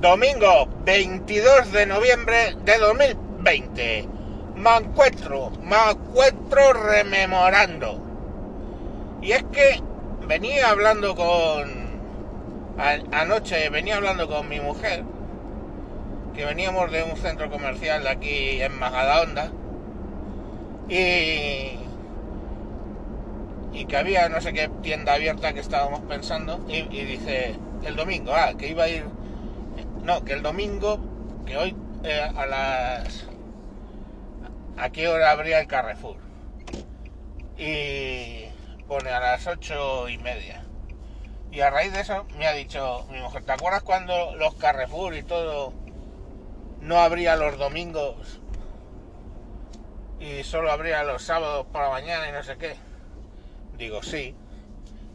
Domingo 22 de noviembre de 2020. Me encuentro, me encuentro rememorando. Y es que venía hablando con... Anoche venía hablando con mi mujer, que veníamos de un centro comercial de aquí en Majadahonda, y... Y que había no sé qué tienda abierta que estábamos pensando, y, y dice, el domingo, ah, que iba a ir no, que el domingo, que hoy eh, a las... ¿A qué hora abría el Carrefour? Y pone a las ocho y media. Y a raíz de eso me ha dicho mi mujer, ¿te acuerdas cuando los Carrefour y todo no abría los domingos y solo abría los sábados por la mañana y no sé qué? Digo, sí.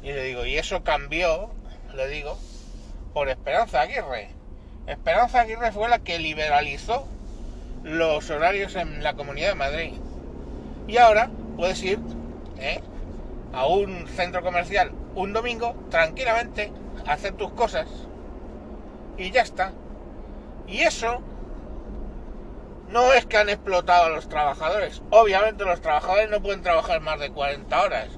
Y le digo, y eso cambió, le digo, por Esperanza Aguirre. Esperanza Aguirre fue la que liberalizó los horarios en la Comunidad de Madrid. Y ahora puedes ir ¿eh? a un centro comercial un domingo tranquilamente a hacer tus cosas y ya está. Y eso no es que han explotado a los trabajadores. Obviamente los trabajadores no pueden trabajar más de 40 horas.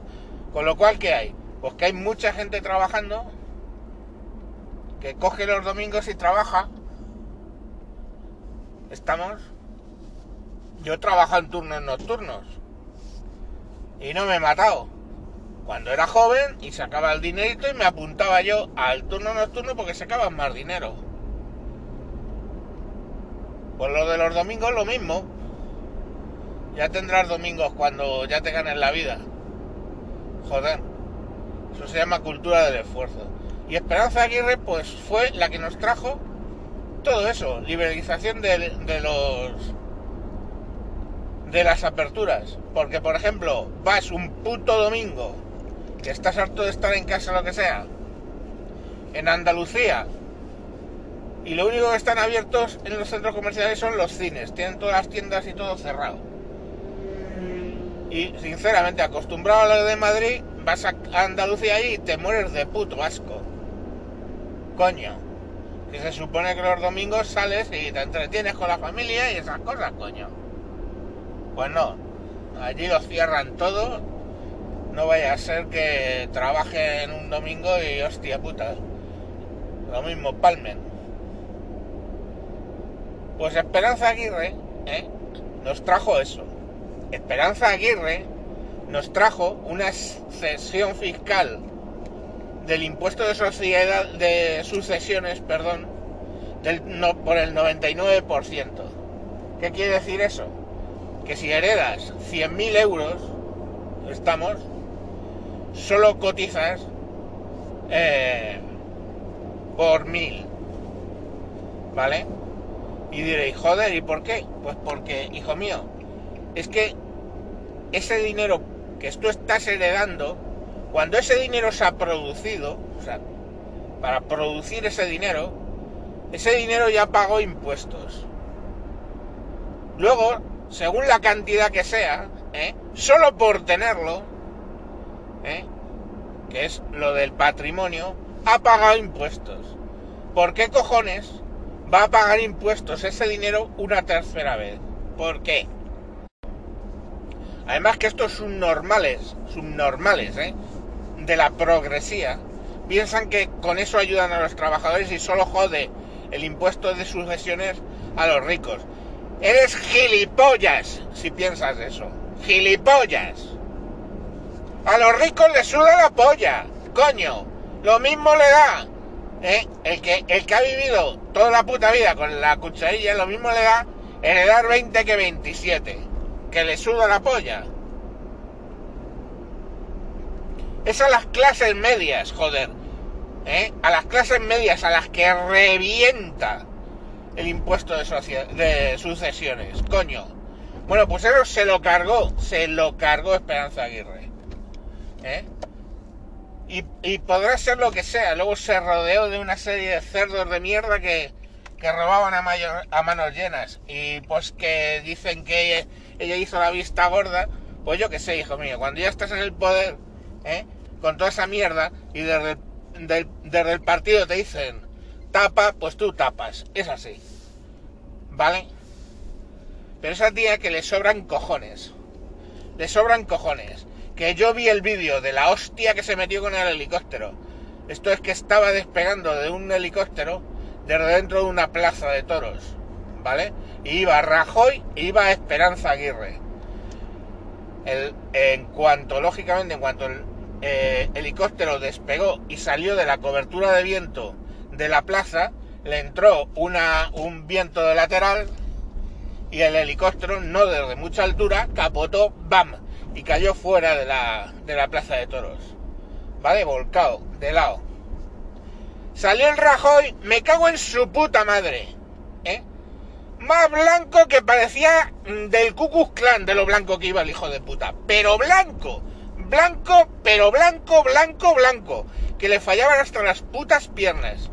Con lo cual, ¿qué hay? Pues que hay mucha gente trabajando que coge los domingos y trabaja. Estamos. Yo trabajo en turnos nocturnos. Y no me he matado. Cuando era joven y sacaba el dinerito y me apuntaba yo al turno nocturno porque sacaban más dinero. Pues lo de los domingos lo mismo. Ya tendrás domingos cuando ya te ganes la vida. Joder. Eso se llama cultura del esfuerzo. Y Esperanza Aguirre, pues fue la que nos trajo todo eso, liberalización de, los de las aperturas. Porque, por ejemplo, vas un puto domingo, que estás harto de estar en casa lo que sea, en Andalucía, y lo único que están abiertos en los centros comerciales son los cines, tienen todas las tiendas y todo cerrado. Y sinceramente, acostumbrado a lo de Madrid, vas a Andalucía y te mueres de puto asco coño. Que se supone que los domingos sales y te entretienes con la familia y esas cosas, coño. Pues no, allí lo cierran todo. No vaya a ser que trabaje en un domingo y hostia puta. Lo mismo, palmen. Pues Esperanza Aguirre ¿eh? nos trajo eso. Esperanza Aguirre nos trajo una cesión fiscal del impuesto de sociedad de sucesiones, perdón, del, no, por el 99%. ¿Qué quiere decir eso? Que si heredas 100.000 euros, estamos, solo cotizas eh, por mil, ¿vale? Y diréis, joder, ¿y por qué? Pues porque, hijo mío, es que ese dinero que tú estás heredando cuando ese dinero se ha producido, o sea, para producir ese dinero, ese dinero ya pagó impuestos. Luego, según la cantidad que sea, ¿eh? solo por tenerlo, ¿eh? que es lo del patrimonio, ha pagado impuestos. ¿Por qué cojones va a pagar impuestos ese dinero una tercera vez? ¿Por qué? Además que estos subnormales, subnormales, ¿eh? De la progresía piensan que con eso ayudan a los trabajadores y solo jode el impuesto de sucesiones a los ricos. Eres gilipollas si piensas eso. Gilipollas. A los ricos les suda la polla. Coño. Lo mismo le da. ¿eh? El, que, el que ha vivido toda la puta vida con la cucharilla, lo mismo le da heredar 20 que 27. Que le suda la polla. Es a las clases medias, joder. ¿eh? A las clases medias, a las que revienta el impuesto de, de sucesiones. Coño. Bueno, pues eso se lo cargó, se lo cargó Esperanza Aguirre. ¿eh? Y, podrá ser lo que sea. Luego se rodeó de una serie de cerdos de mierda que, que robaban a, a manos llenas. Y pues que dicen que ella, hizo la vista gorda. Pues yo que sé, hijo mío. Cuando ya estás en el poder, ¿eh? Con toda esa mierda y desde el, desde el partido te dicen tapa, pues tú tapas. Es así. ¿Vale? Pero esa tía que le sobran cojones. Le sobran cojones. Que yo vi el vídeo de la hostia que se metió con el helicóptero. Esto es que estaba despegando de un helicóptero desde dentro de una plaza de toros. ¿Vale? Y iba Rajoy e iba Esperanza Aguirre. en cuanto, lógicamente, en cuanto el eh, helicóptero despegó y salió de la cobertura de viento de la plaza, le entró una, un viento de lateral y el helicóptero, no desde mucha altura, capotó, ¡bam! y cayó fuera de la, de la plaza de toros. ¿Vale? Volcado, de lado. Salió el Rajoy, me cago en su puta madre. ¿eh? Más blanco que parecía del Ku Clan de lo blanco que iba el hijo de puta. Pero blanco blanco, pero blanco, blanco, blanco, que le fallaban hasta las putas piernas.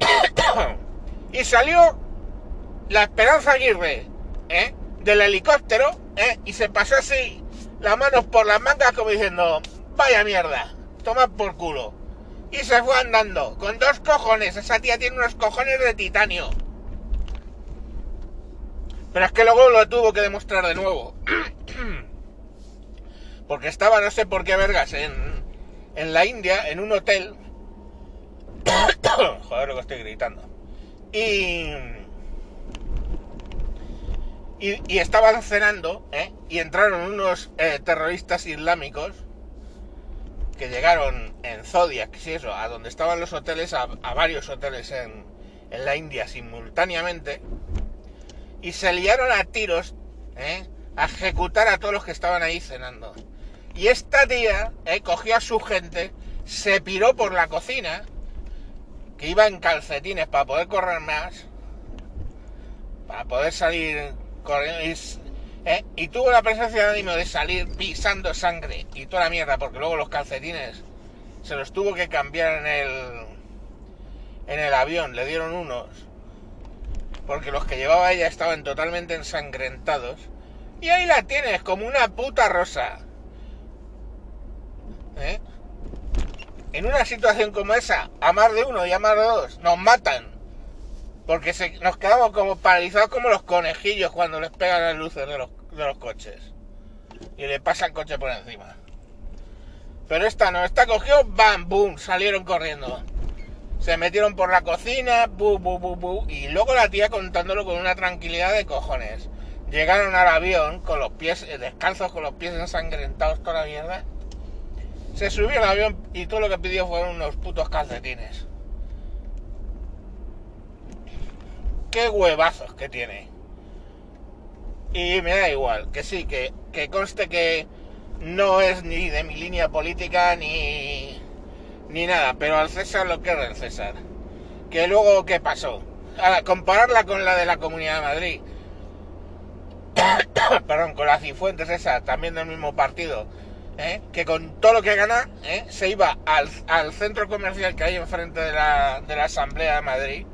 y salió la Esperanza Aguirre, ¿eh? Del helicóptero, ¿eh? Y se pasó así las manos por las mangas como diciendo, vaya mierda, toma por culo. Y se fue andando, con dos cojones, esa tía tiene unos cojones de titanio. Pero es que luego lo tuvo que demostrar de nuevo. Porque estaba no sé por qué vergas en, en la India, en un hotel. Joder, lo que estoy gritando. Y, y, estaban cenando, ¿eh? y entraron unos eh, terroristas islámicos que llegaron en Zodiac, sí, eso, a donde estaban los hoteles, a, varios hoteles en, en, la India simultáneamente, y se liaron a tiros, ¿eh? a ejecutar a todos los que estaban ahí cenando. Y esta tía eh, cogió a su gente, se piró por la cocina, que iba en calcetines para poder correr más, para poder salir corriendo, y, eh, tuvo la presencia de ánimo de salir pisando sangre y toda la mierda, porque luego los calcetines se los tuvo que cambiar en el, en el avión, le dieron unos, porque los que llevaba ella estaban totalmente ensangrentados. Y ahí la tienes, como una puta rosa. ¿Eh? En una situación como esa, a más de uno y a más de dos, nos matan. Porque nos quedamos como paralizados como los conejillos cuando les pegan las luces de los, de los coches. Y le pasan coche por encima. Pero esta no, esta cogió, bam, boom, salieron corriendo. Se metieron por la cocina, bu, bu, bu, bu, y luego la tía contándolo con una tranquilidad de cojones. Llegaron al avión con los pies eh, descalzos, con los pies ensangrentados, toda la mierda. Se subió al avión y todo lo que pidió fueron unos putos calcetines. Qué huevazos que tiene. Y me da igual, que sí, que, que conste que no es ni de mi línea política ni, ni nada, pero al César lo que es del César. Que luego, ¿qué pasó? Ahora, compararla con la de la Comunidad de Madrid. Perdón, con la Cifuentes esa, también del mismo partido ¿eh? que con todo lo que gana ¿eh? se iba al, centro comercial que hay enfrente de la, de la Asamblea de Madrid,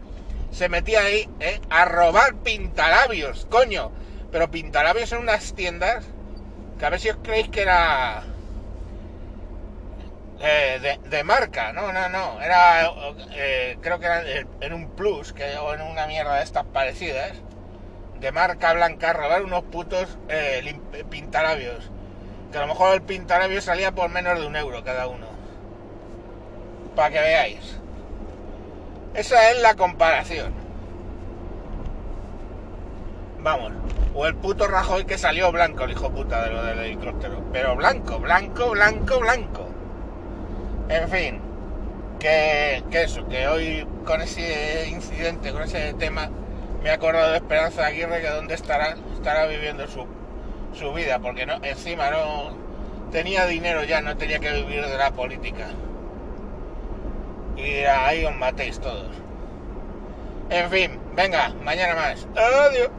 se metía ahí ¿eh? a robar pintalabios, coño. Pero pintalabios en unas tiendas que a ver si os creéis que era de, marca, no, no, no, era creo que era en un plus que, o en una mierda de estas parecidas, de marca blanca, robar unos putos pintalabios que a lo mejor el pintarabio salía por menos de un euro cada uno. Para que veáis. Esa es la comparación. Vamos. O el puto Rajoy que salió blanco, el hijo puta de lo del helicóptero. Pero blanco, blanco, blanco, blanco. En fin. Que, que eso, que hoy con ese incidente, con ese tema, me he acordado de Esperanza Aguirre que dónde estará, estará viviendo su su vida, porque no, encima no tenía dinero ya, no tenía que vivir de la política. Y ahí os matéis todos. En fin, venga, mañana más. Adiós.